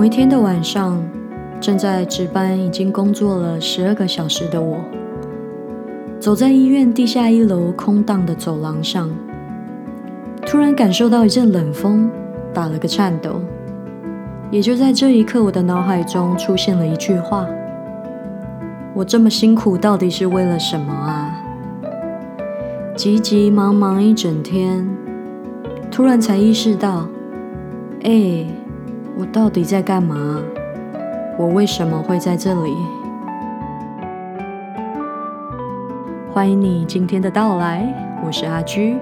某一天的晚上，正在值班、已经工作了十二个小时的我，走在医院地下一楼空荡的走廊上，突然感受到一阵冷风，打了个颤抖。也就在这一刻，我的脑海中出现了一句话：“我这么辛苦，到底是为了什么啊？”急急忙忙一整天，突然才意识到，哎，我到底在干嘛？我为什么会在这里？欢迎你今天的到来，我是阿居，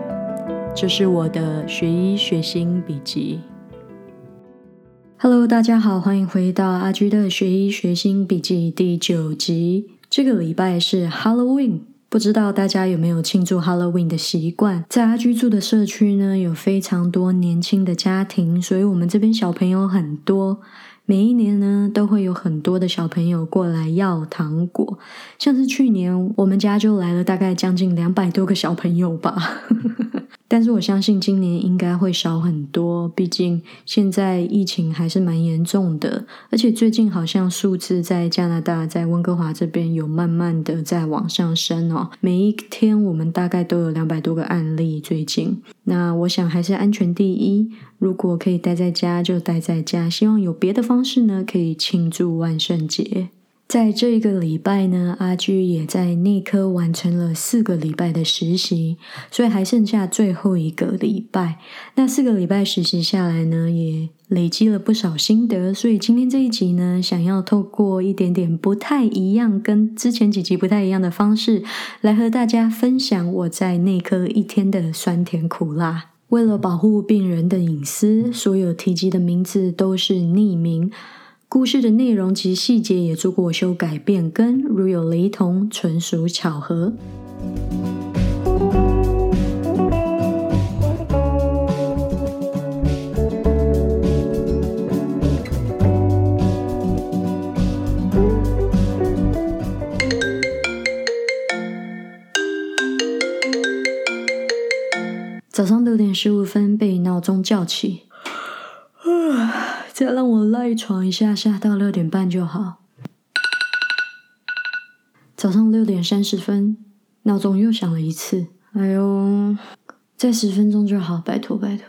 这是我的学医学心笔记。Hello，大家好，欢迎回到阿居的学医学心笔记第九集。这个礼拜是 Halloween，不知道大家有没有庆祝 Halloween 的习惯？在阿居住的社区呢，有非常多年轻的家庭，所以我们这边小朋友很多。每一年呢，都会有很多的小朋友过来要糖果。像是去年，我们家就来了大概将近两百多个小朋友吧。但是我相信今年应该会少很多，毕竟现在疫情还是蛮严重的，而且最近好像数字在加拿大，在温哥华这边有慢慢的在往上升哦。每一天我们大概都有两百多个案例，最近。那我想还是安全第一，如果可以待在家就待在家，希望有别的方式呢，可以庆祝万圣节。在这一个礼拜呢，阿居也在内科完成了四个礼拜的实习，所以还剩下最后一个礼拜。那四个礼拜实习下来呢，也累积了不少心得。所以今天这一集呢，想要透过一点点不太一样，跟之前几集不太一样的方式，来和大家分享我在内科一天的酸甜苦辣。为了保护病人的隐私，所有提及的名字都是匿名。故事的内容及细节也做过修改变更，如有雷同，纯属巧合。早上六点十五分被闹钟叫起。再让我赖床一下下，到六点半就好。早上六点三十分，闹钟又响了一次。哎呦，再十分钟就好，拜托拜托。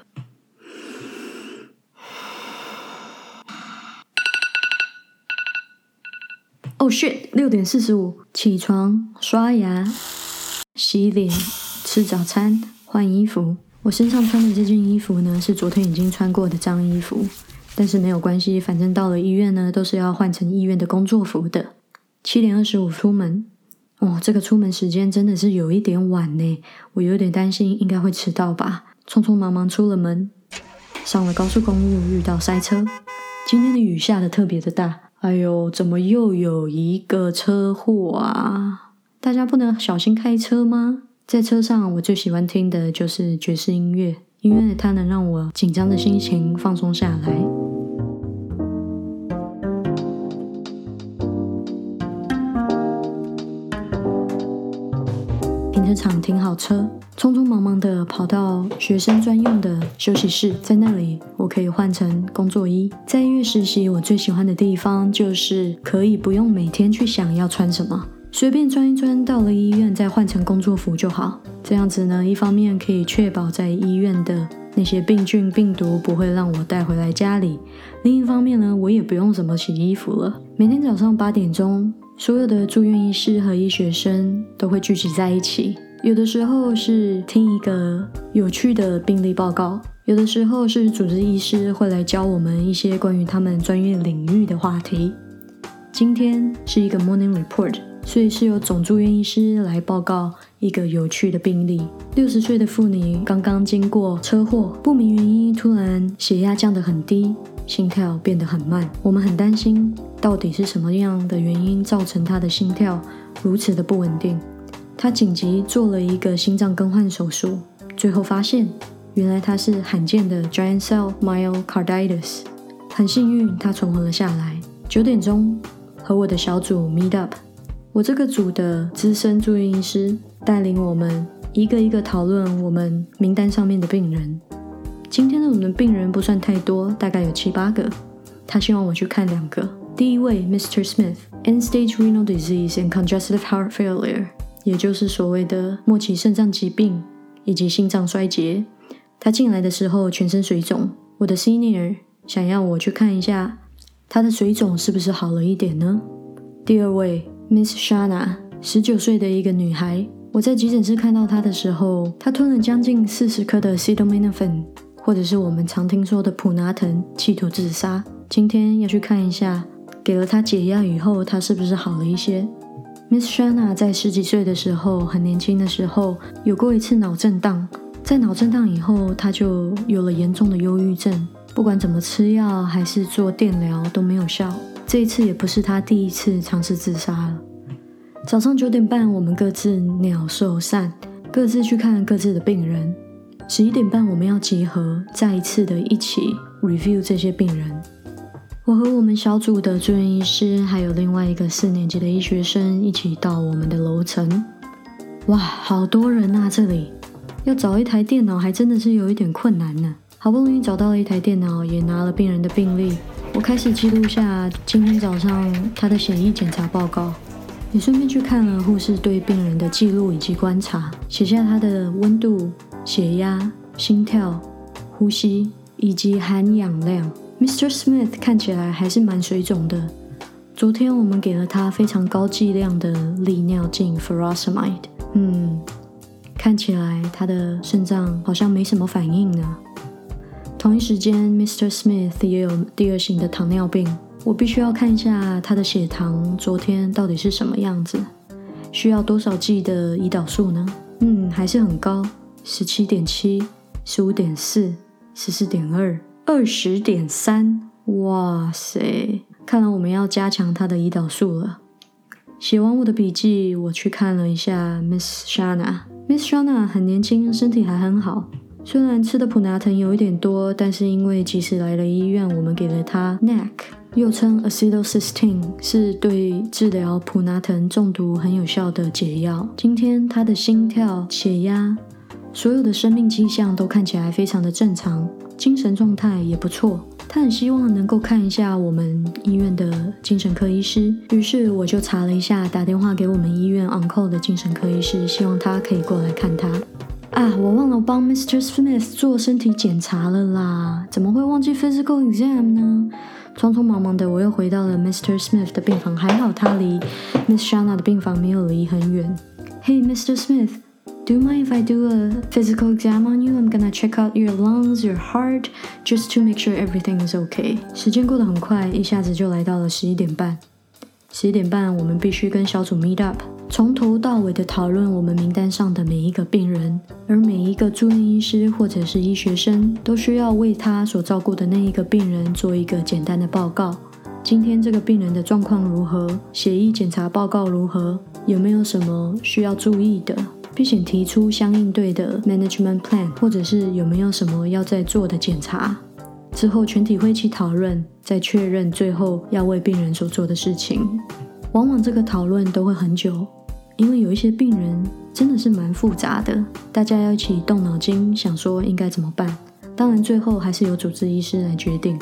Oh shit！六点四十五，起床、刷牙、洗脸、吃早餐、换衣服。我身上穿的这件衣服呢，是昨天已经穿过的脏衣服，但是没有关系，反正到了医院呢，都是要换成医院的工作服的。七点二十五出门，哦，这个出门时间真的是有一点晚呢，我有点担心应该会迟到吧。匆匆忙忙出了门，上了高速公路，遇到塞车。今天的雨下的特别的大，哎呦，怎么又有一个车祸啊？大家不能小心开车吗？在车上，我最喜欢听的就是爵士音乐，因为它能让我紧张的心情放松下来。停车场停好车，匆匆忙忙的跑到学生专用的休息室，在那里我可以换成工作衣。在医院实习，我最喜欢的地方就是可以不用每天去想要穿什么。随便穿一穿，到了医院再换成工作服就好。这样子呢，一方面可以确保在医院的那些病菌、病毒不会让我带回来家里；另一方面呢，我也不用怎么洗衣服了。每天早上八点钟，所有的住院医师和医学生都会聚集在一起。有的时候是听一个有趣的病例报告，有的时候是主治医师会来教我们一些关于他们专业领域的话题。今天是一个 morning report。所以是由总住院医师来报告一个有趣的病例：六十岁的妇女刚刚经过车祸，不明原因突然血压降得很低，心跳变得很慢。我们很担心，到底是什么样的原因造成她的心跳如此的不稳定？她紧急做了一个心脏更换手术，最后发现，原来她是罕见的 giant cell myocarditis。很幸运，她存活了下来。九点钟，和我的小组 meet up。我这个组的资深住院医师带领我们一个一个讨论我们名单上面的病人。今天的我们的病人不算太多，大概有七八个。他希望我去看两个。第一位，Mr. Smith，end-stage renal disease and congestive heart failure，也就是所谓的末期肾脏疾病以及心脏衰竭。他进来的时候全身水肿，我的 senior 想要我去看一下他的水肿是不是好了一点呢？第二位，Miss Shana，十九岁的一个女孩。我在急诊室看到她的时候，她吞了将近四十颗的 c e t a m i n o p h e n 或者是我们常听说的普拿疼，企图自杀。今天要去看一下，给了她解药以后，她是不是好了一些？Miss Shana 在十几岁的时候，很年轻的时候，有过一次脑震荡。在脑震荡以后，她就有了严重的忧郁症。不管怎么吃药还是做电疗都没有效。这一次也不是他第一次尝试自杀了。早上九点半，我们各自鸟兽散，各自去看各自的病人。十一点半，我们要集合，再一次的一起 review 这些病人。我和我们小组的住院医师，还有另外一个四年级的医学生一起到我们的楼层。哇，好多人啊！这里要找一台电脑，还真的是有一点困难呢。好不容易找到了一台电脑，也拿了病人的病历，我开始记录下今天早上他的血液检查报告。也顺便去看了护士对病人的记录以及观察，写下他的温度、血压、心跳、呼吸以及含氧量。Mr. Smith 看起来还是蛮水肿的。昨天我们给了他非常高剂量的利尿剂 furosemide，嗯，看起来他的肾脏好像没什么反应呢。同一时间，Mr. Smith 也有第二型的糖尿病。我必须要看一下他的血糖，昨天到底是什么样子？需要多少剂的胰岛素呢？嗯，还是很高，十七点七、十五点四、十四点二、二十点三。哇塞！看来我们要加强他的胰岛素了。写完我的笔记，我去看了一下 Miss Shana。Miss Shana 很年轻，身体还很好。虽然吃的普拿疼有一点多，但是因为及时来了医院，我们给了他 NAC。又称 acetylcysteine，是对治疗普拿疼中毒很有效的解药。今天他的心跳、血压，所有的生命迹象都看起来非常的正常，精神状态也不错。他很希望能够看一下我们医院的精神科医师，于是我就查了一下，打电话给我们医院 on call 的精神科医师，希望他可以过来看他。啊，我忘了帮 Mr. Smith 做身体检查了啦，怎么会忘记 physical exam 呢？匆匆忙忙的，我又回到了 Mr. Smith 的病房。还好他离 Miss Shana 的病房没有离很远。Hey, Mr. Smith, do you mind if I do a physical exam on you? I'm gonna check out your lungs, your heart, just to make sure everything is okay. 时间过得很快，一下子就来到了十一点半。十一点半，我们必须跟小组 meet up。从头到尾的讨论我们名单上的每一个病人，而每一个住院医师或者是医学生都需要为他所照顾的那一个病人做一个简单的报告。今天这个病人的状况如何？血液检查报告如何？有没有什么需要注意的？并且提出相应对的 management plan，或者是有没有什么要再做的检查？之后全体会一起讨论，再确认最后要为病人所做的事情。往往这个讨论都会很久。因为有一些病人真的是蛮复杂的，大家要一起动脑筋想说应该怎么办。当然，最后还是由主治医师来决定。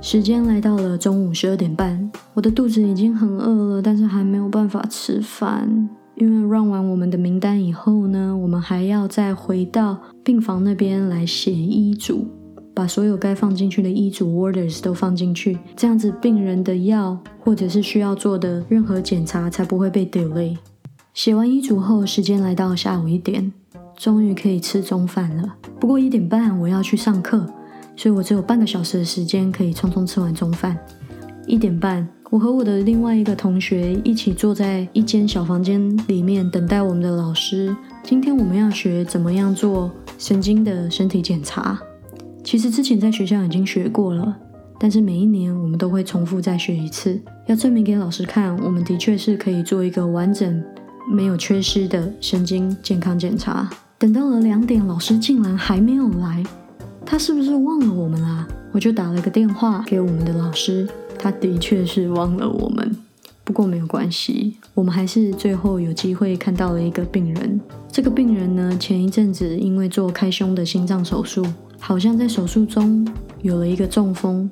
时间来到了中午十二点半，我的肚子已经很饿了，但是还没有办法吃饭。因为 run 完我们的名单以后呢，我们还要再回到病房那边来写医嘱，把所有该放进去的医嘱 orders 都放进去，这样子病人的药或者是需要做的任何检查才不会被 delay。写完医嘱后，时间来到下午一点，终于可以吃中饭了。不过一点半我要去上课，所以我只有半个小时的时间可以匆匆吃完中饭。一点半，我和我的另外一个同学一起坐在一间小房间里面等待我们的老师。今天我们要学怎么样做神经的身体检查。其实之前在学校已经学过了，但是每一年我们都会重复再学一次，要证明给老师看，我们的确是可以做一个完整。没有缺失的神经健康检查。等到了两点，老师竟然还没有来，他是不是忘了我们啦？我就打了个电话给我们的老师，他的确是忘了我们。不过没有关系，我们还是最后有机会看到了一个病人。这个病人呢，前一阵子因为做开胸的心脏手术，好像在手术中有了一个中风。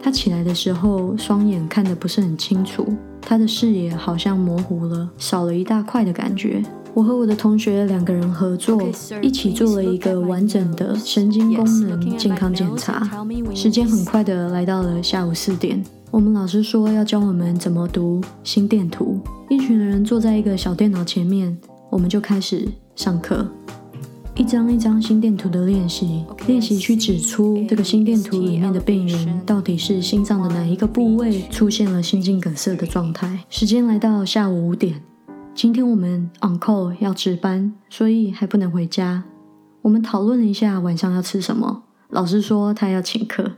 他起来的时候，双眼看得不是很清楚，他的视野好像模糊了，少了一大块的感觉。我和我的同学两个人合作，一起做了一个完整的神经功能健康检查。时间很快的来到了下午四点，我们老师说要教我们怎么读心电图。一群人坐在一个小电脑前面，我们就开始上课。一张一张心电图的练习，练习去指出这个心电图里面的病人到底是心脏的哪一个部位出现了心肌梗塞的状态。时间来到下午五点。今天我们 on call 要值班，所以还不能回家。我们讨论了一下晚上要吃什么，老师说他要请客，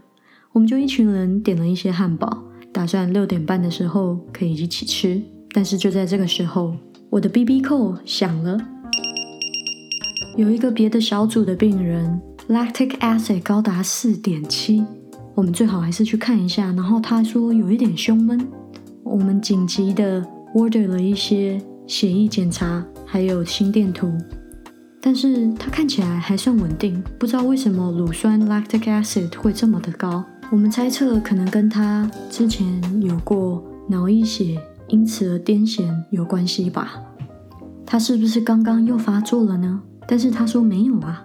我们就一群人点了一些汉堡，打算六点半的时候可以一起吃。但是就在这个时候，我的 BB call 响了，有一个别的小组的病人 lactic acid 高达四点七，我们最好还是去看一下。然后他说有一点胸闷，我们紧急的 order 了一些。血液检查还有心电图，但是他看起来还算稳定，不知道为什么乳酸 lactic acid 会这么的高。我们猜测可能跟他之前有过脑溢血，因此而癫痫有关系吧。他是不是刚刚又发作了呢？但是他说没有啊。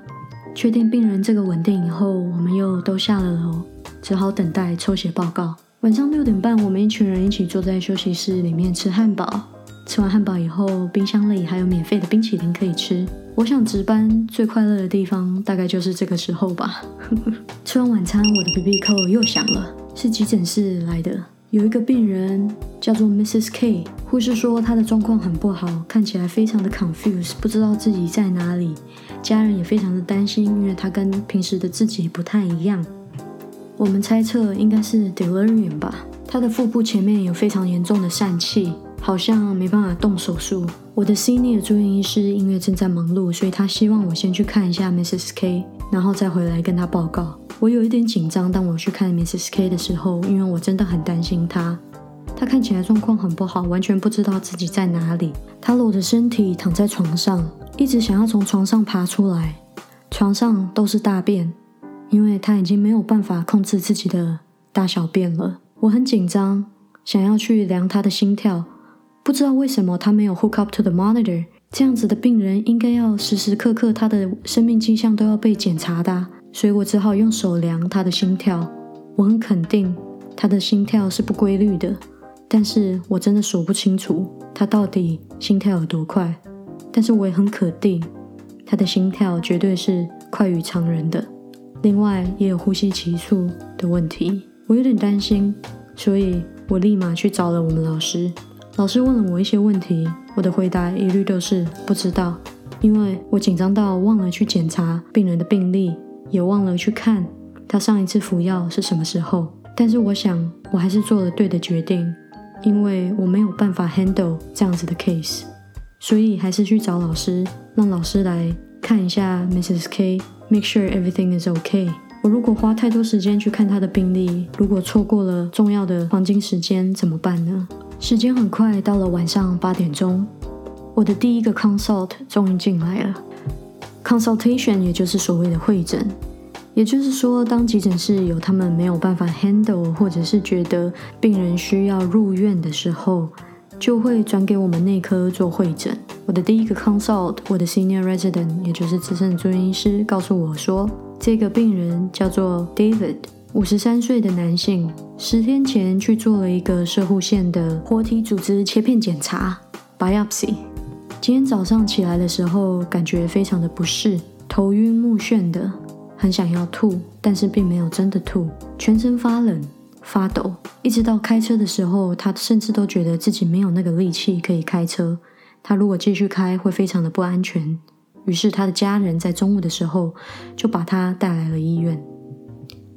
确定病人这个稳定以后，我们又都下了楼，只好等待抽血报告。晚上六点半，我们一群人一起坐在休息室里面吃汉堡。吃完汉堡以后，冰箱里还有免费的冰淇淋可以吃。我想值班最快乐的地方大概就是这个时候吧。吃完晚餐，我的 BB 扣又响了，是急诊室来的。有一个病人叫做 Mrs. K，护士说她的状况很不好，看起来非常的 confused，不知道自己在哪里。家人也非常的担心，因为她跟平时的自己不太一样。我们猜测应该是 delirium 吧。她的腹部前面有非常严重的疝气。好像没办法动手术。我的 senior 住院医师因为正在忙碌，所以他希望我先去看一下 Mrs. K，然后再回来跟他报告。我有一点紧张，当我去看 Mrs. K 的时候，因为我真的很担心她。她看起来状况很不好，完全不知道自己在哪里。她裸着身体躺在床上，一直想要从床上爬出来。床上都是大便，因为她已经没有办法控制自己的大小便了。我很紧张，想要去量她的心跳。不知道为什么他没有 hook up to the monitor，这样子的病人应该要时时刻刻他的生命迹象都要被检查的，所以我只好用手量他的心跳。我很肯定他的心跳是不规律的，但是我真的数不清楚他到底心跳有多快。但是我也很肯定他的心跳绝对是快于常人的。另外也有呼吸急促的问题，我有点担心，所以我立马去找了我们老师。老师问了我一些问题，我的回答一律都是不知道，因为我紧张到忘了去检查病人的病历，也忘了去看他上一次服药是什么时候。但是我想，我还是做了对的决定，因为我没有办法 handle 这样子的 case，所以还是去找老师，让老师来看一下 Mrs. K，make sure everything is okay。我如果花太多时间去看他的病历，如果错过了重要的黄金时间怎么办呢？时间很快到了晚上八点钟，我的第一个 consult 终于进来了。Consultation 也就是所谓的会诊，也就是说，当急诊室有他们没有办法 handle，或者是觉得病人需要入院的时候，就会转给我们内科做会诊。我的第一个 consult，我的 senior resident，也就是资深住院医师，告诉我说，这个病人叫做 David。五十三岁的男性，十天前去做了一个射护腺的活体组织切片检查 （biopsy）。今天早上起来的时候，感觉非常的不适，头晕目眩的，很想要吐，但是并没有真的吐，全身发冷、发抖。一直到开车的时候，他甚至都觉得自己没有那个力气可以开车。他如果继续开，会非常的不安全。于是他的家人在中午的时候就把他带来了医院。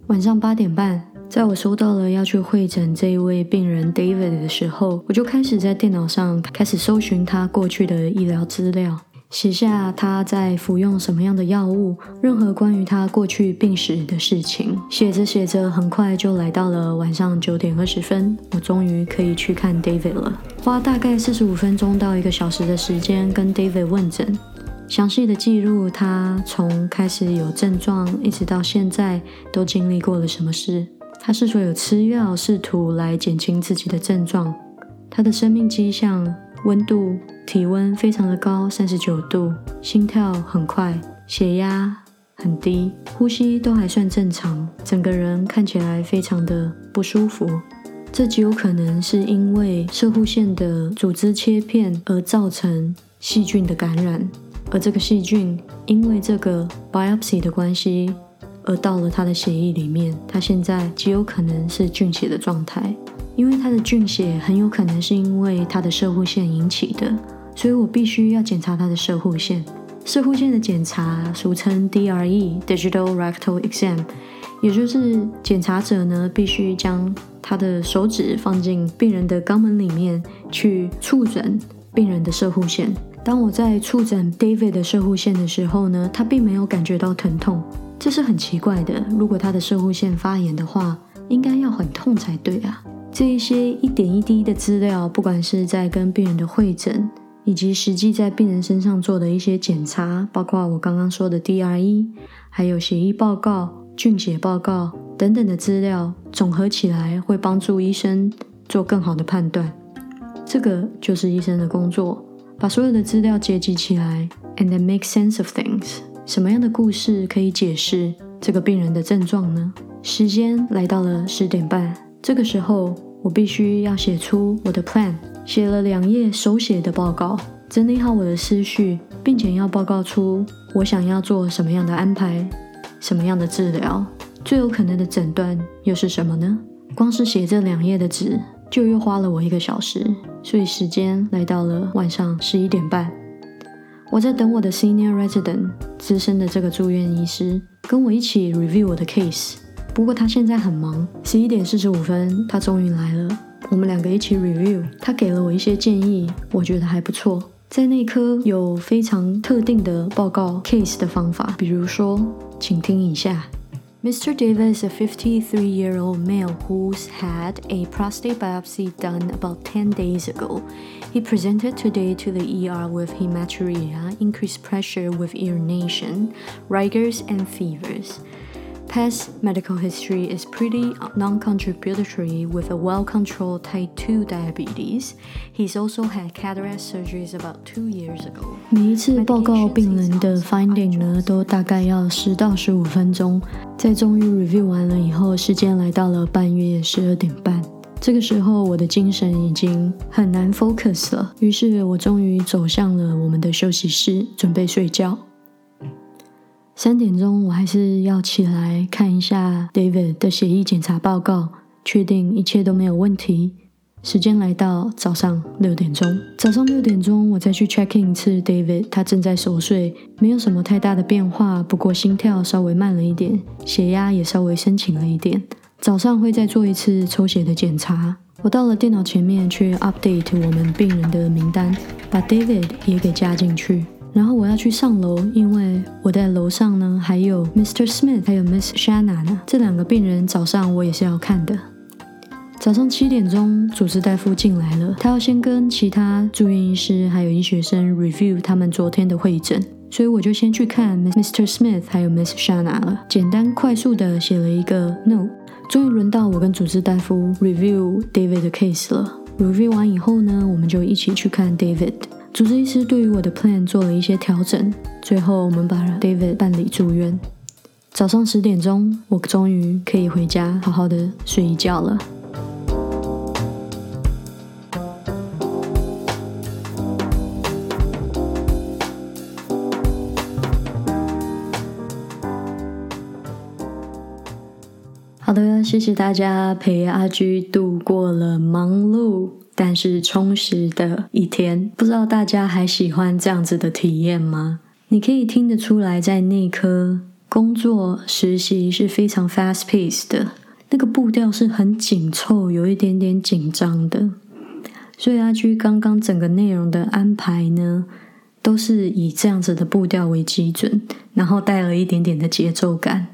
晚上八点半，在我收到了要去会诊这一位病人 David 的时候，我就开始在电脑上开始搜寻他过去的医疗资料，写下他在服用什么样的药物，任何关于他过去病史的事情。写着写着，很快就来到了晚上九点二十分，我终于可以去看 David 了。花大概四十五分钟到一个小时的时间跟 David 问诊。详细的记录他从开始有症状一直到现在都经历过了什么事，他是否有吃药，试图来减轻自己的症状？他的生命迹象，温度、体温非常的高，三十九度，心跳很快，血压很低，呼吸都还算正常，整个人看起来非常的不舒服。这极有可能是因为射护腺的组织切片而造成细菌的感染，而这个细菌因为这个 biopsy 的关系而到了他的血液里面，他现在极有可能是菌血的状态，因为他的菌血很有可能是因为他的射护腺引起的，所以我必须要检查他的射护腺。射护腺的检查俗称 DRE（Digital Rectal Exam），也就是检查者呢必须将他的手指放进病人的肛门里面去触诊病人的射护线。当我在触诊 David 的射护线的时候呢，他并没有感觉到疼痛，这是很奇怪的。如果他的射护线发炎的话，应该要很痛才对啊。这一些一点一滴的资料，不管是在跟病人的会诊，以及实际在病人身上做的一些检查，包括我刚刚说的 DRE，还有血液报告、菌血报告。等等的资料总合起来，会帮助医生做更好的判断。这个就是医生的工作，把所有的资料结集起来，and then make sense of things。什么样的故事可以解释这个病人的症状呢？时间来到了十点半，这个时候我必须要写出我的 plan，写了两页手写的报告，整理好我的思绪，并且要报告出我想要做什么样的安排，什么样的治疗。最有可能的诊断又是什么呢？光是写这两页的纸，就又花了我一个小时。所以时间来到了晚上十一点半，我在等我的 senior resident 资深的这个住院医师跟我一起 review 我的 case。不过他现在很忙。十一点四十五分，他终于来了。我们两个一起 review，他给了我一些建议，我觉得还不错。在内科有非常特定的报告 case 的方法，比如说，请听以下。Mr. Davis is a 53 year old male who's had a prostate biopsy done about 10 days ago. He presented today to the ER with hematuria, increased pressure with urination, rigors, and fevers. Past medical history is pretty non-contributory with a well-controlled type 2 diabetes. He's also had cataract surgeries about two years ago. 每一次报告病人的 finding 呢，都大概要十到十五分钟。在终于 review 完了以后，时间来到了半夜十二点半。这个时候，我的精神已经很难 focus 了。于是我终于走向了我们的休息室，准备睡觉。 三点钟，我还是要起来看一下 David 的血液检查报告，确定一切都没有问题。时间来到早上六点钟，早上六点钟我再去 check in 一次 David，他正在熟睡，没有什么太大的变化，不过心跳稍微慢了一点，血压也稍微升起了一点。早上会再做一次抽血的检查。我到了电脑前面去 update 我们病人的名单，把 David 也给加进去。然后我要去上楼，因为我在楼上呢，还有 Mr. Smith，还有 Miss Shanna 呢。这两个病人早上我也是要看的。早上七点钟，主治大夫进来了，他要先跟其他住院医师还有医学生 review 他们昨天的会诊，所以我就先去看 Mr. Smith 还有 Miss Shanna 了。简单快速的写了一个 note。终于轮到我跟主治大夫 review David 的 case 了。review 完以后呢，我们就一起去看 David。主治医师对于我的 plan 做了一些调整，最后我们把 David 办理住院。早上十点钟，我终于可以回家好好的睡一觉了。好的，谢谢大家陪阿居度过了忙碌。但是充实的一天，不知道大家还喜欢这样子的体验吗？你可以听得出来，在内科工作实习是非常 fast pace 的，那个步调是很紧凑，有一点点紧张的。所以阿居刚刚整个内容的安排呢，都是以这样子的步调为基准，然后带了一点点的节奏感。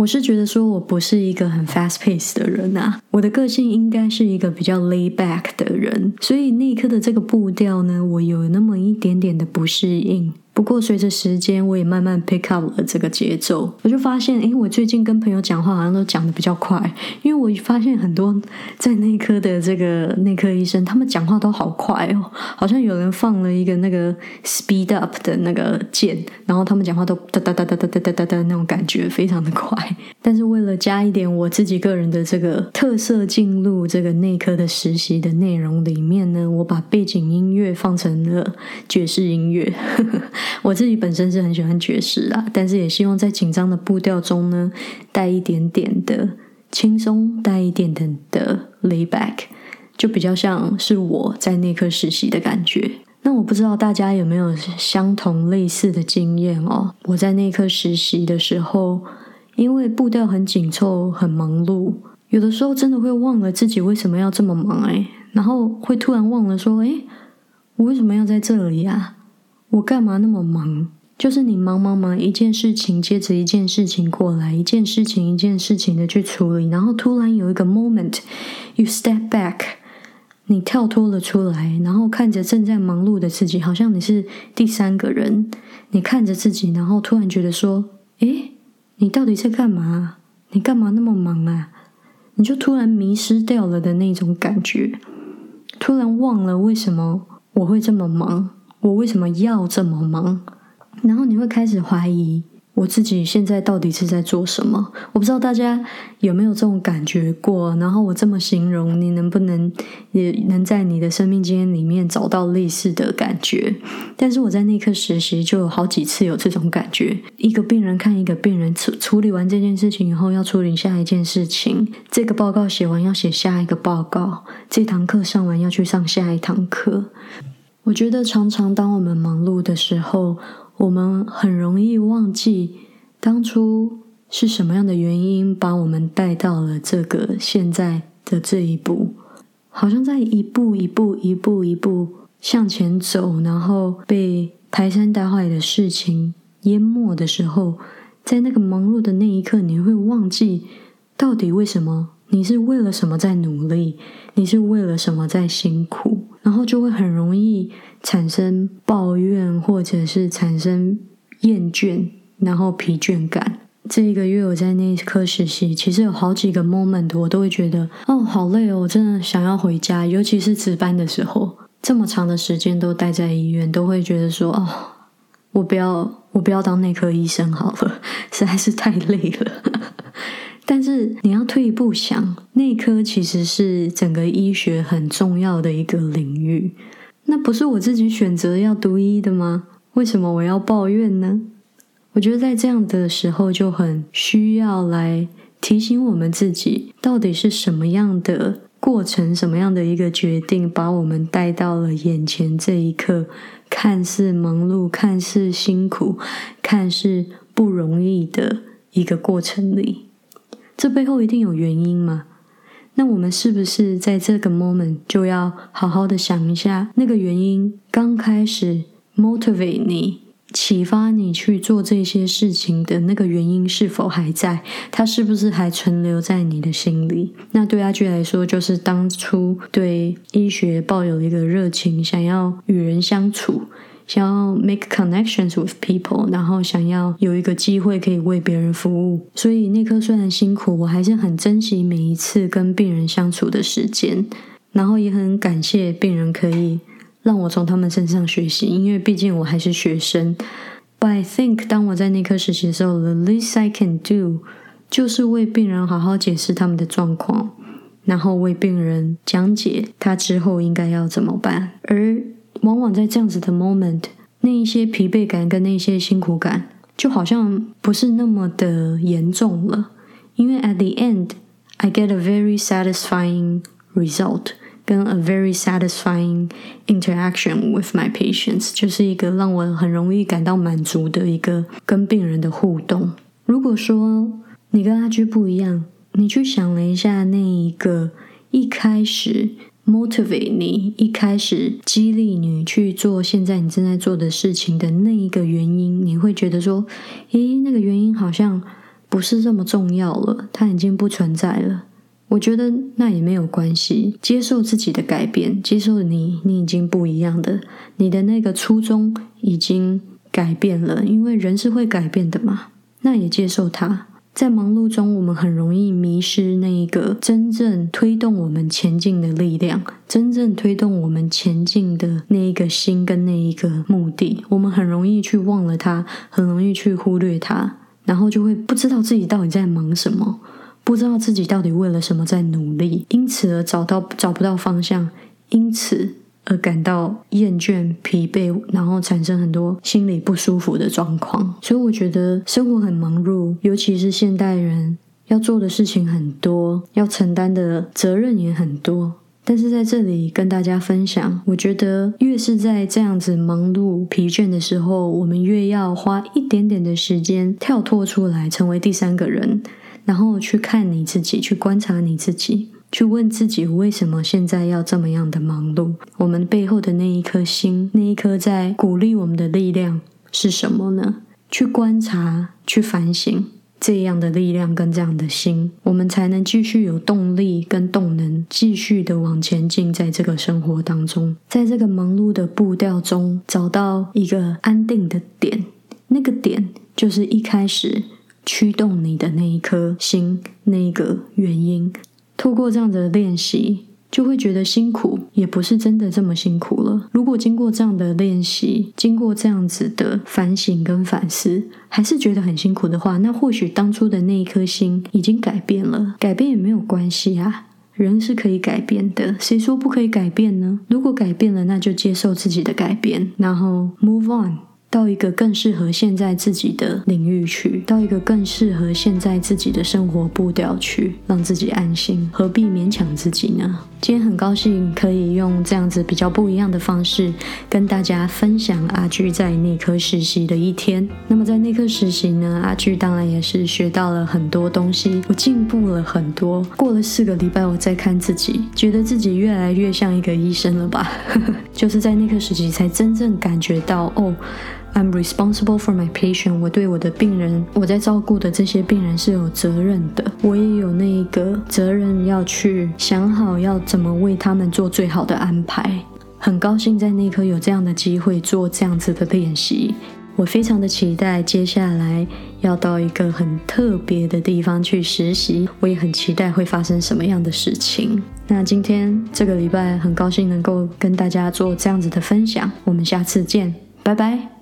我是觉得说，我不是一个很 fast pace 的人啊，我的个性应该是一个比较 lay back 的人，所以那一刻的这个步调呢，我有那么一点点的不适应。不过随着时间，我也慢慢 pick up 了这个节奏。我就发现，诶，我最近跟朋友讲话好像都讲的比较快，因为我发现很多在内科的这个内科医生，他们讲话都好快哦，好像有人放了一个那个 speed up 的那个键，然后他们讲话都哒哒哒哒哒哒哒哒哒那种感觉非常的快。但是为了加一点我自己个人的这个特色进入这个内科的实习的内容里面呢，我把背景音乐放成了爵士音乐。我自己本身是很喜欢爵士啦，但是也希望在紧张的步调中呢，带一点点的轻松，带一点点的 lay back，就比较像是我在内科实习的感觉。那我不知道大家有没有相同类似的经验哦？我在内科实习的时候，因为步调很紧凑、很忙碌，有的时候真的会忘了自己为什么要这么忙哎，然后会突然忘了说，哎，我为什么要在这里呀？我干嘛那么忙？就是你忙忙忙，一件事情接着一件事情过来，一件事情一件事情的去处理，然后突然有一个 moment，you step back，你跳脱了出来，然后看着正在忙碌的自己，好像你是第三个人，你看着自己，然后突然觉得说：“诶，你到底在干嘛？你干嘛那么忙啊？”你就突然迷失掉了的那种感觉，突然忘了为什么我会这么忙。我为什么要这么忙？然后你会开始怀疑我自己现在到底是在做什么？我不知道大家有没有这种感觉过。然后我这么形容，你能不能也能在你的生命经验里面找到类似的感觉？但是我在内科实习就有好几次有这种感觉：一个病人看一个病人，处处理完这件事情以后，要处理下一件事情；这个报告写完要写下一个报告；这堂课上完要去上下一堂课。我觉得常常当我们忙碌的时候，我们很容易忘记当初是什么样的原因把我们带到了这个现在的这一步。好像在一步一步、一步一步向前走，然后被排山倒海的事情淹没的时候，在那个忙碌的那一刻，你会忘记到底为什么你是为了什么在努力，你是为了什么在辛苦。然后就会很容易产生抱怨，或者是产生厌倦，然后疲倦感。这一个月我在那科实习，其实有好几个 moment，我都会觉得哦，好累哦，我真的想要回家。尤其是值班的时候，这么长的时间都待在医院，都会觉得说哦，我不要，我不要当内科医生好了，实在是太累了。但是你要退一步想，内科其实是整个医学很重要的一个领域。那不是我自己选择要读医的吗？为什么我要抱怨呢？我觉得在这样的时候就很需要来提醒我们自己，到底是什么样的过程，什么样的一个决定，把我们带到了眼前这一刻，看似忙碌、看似辛苦、看似不容易的一个过程里。这背后一定有原因吗？那我们是不是在这个 moment 就要好好的想一下，那个原因刚开始 motivate 你、启发你去做这些事情的那个原因是否还在？它是不是还存留在你的心里？那对阿居来说，就是当初对医学抱有一个热情，想要与人相处。想要 make connections with people，然后想要有一个机会可以为别人服务，所以内科虽然辛苦，我还是很珍惜每一次跟病人相处的时间，然后也很感谢病人可以让我从他们身上学习，因为毕竟我还是学生。But I think 当我在内科实习的时候，the least I can do 就是为病人好好解释他们的状况，然后为病人讲解他之后应该要怎么办，而。往往在这样子的 moment，那一些疲惫感跟那些辛苦感，就好像不是那么的严重了。因为 at the end, I get a very satisfying result，跟 a very satisfying interaction with my patients，就是一个让我很容易感到满足的一个跟病人的互动。如果说你跟阿居不一样，你去想了一下那一个一开始。Motivate 你一开始激励你去做现在你正在做的事情的那一个原因，你会觉得说，诶，那个原因好像不是这么重要了，它已经不存在了。我觉得那也没有关系，接受自己的改变，接受你，你已经不一样的，你的那个初衷已经改变了，因为人是会改变的嘛，那也接受它。在忙碌中，我们很容易迷失那一个真正推动我们前进的力量，真正推动我们前进的那一个心跟那一个目的。我们很容易去忘了它，很容易去忽略它，然后就会不知道自己到底在忙什么，不知道自己到底为了什么在努力，因此而找到找不到方向，因此。而感到厌倦、疲惫，然后产生很多心理不舒服的状况。所以我觉得生活很忙碌，尤其是现代人要做的事情很多，要承担的责任也很多。但是在这里跟大家分享，我觉得越是在这样子忙碌、疲倦的时候，我们越要花一点点的时间跳脱出来，成为第三个人，然后去看你自己，去观察你自己。去问自己为什么现在要这么样的忙碌？我们背后的那一颗心，那一颗在鼓励我们的力量是什么呢？去观察，去反省这样的力量跟这样的心，我们才能继续有动力跟动能，继续的往前进，在这个生活当中，在这个忙碌的步调中，找到一个安定的点。那个点就是一开始驱动你的那一颗心，那个原因。透过这样的练习，就会觉得辛苦，也不是真的这么辛苦了。如果经过这样的练习，经过这样子的反省跟反思，还是觉得很辛苦的话，那或许当初的那一颗心已经改变了。改变也没有关系啊，人是可以改变的，谁说不可以改变呢？如果改变了，那就接受自己的改变，然后 move on。到一个更适合现在自己的领域去，到一个更适合现在自己的生活步调去，让自己安心，何必勉强自己呢？今天很高兴可以用这样子比较不一样的方式跟大家分享阿居在内科实习的一天。那么在内科实习呢，阿居当然也是学到了很多东西，我进步了很多。过了四个礼拜，我再看自己，觉得自己越来越像一个医生了吧？就是在内科实习才真正感觉到哦。I'm responsible for my patient。我对我的病人，我在照顾的这些病人是有责任的。我也有那一个责任要去想好要怎么为他们做最好的安排。很高兴在那刻有这样的机会做这样子的练习。我非常的期待接下来要到一个很特别的地方去实习。我也很期待会发生什么样的事情。那今天这个礼拜很高兴能够跟大家做这样子的分享。我们下次见，拜拜。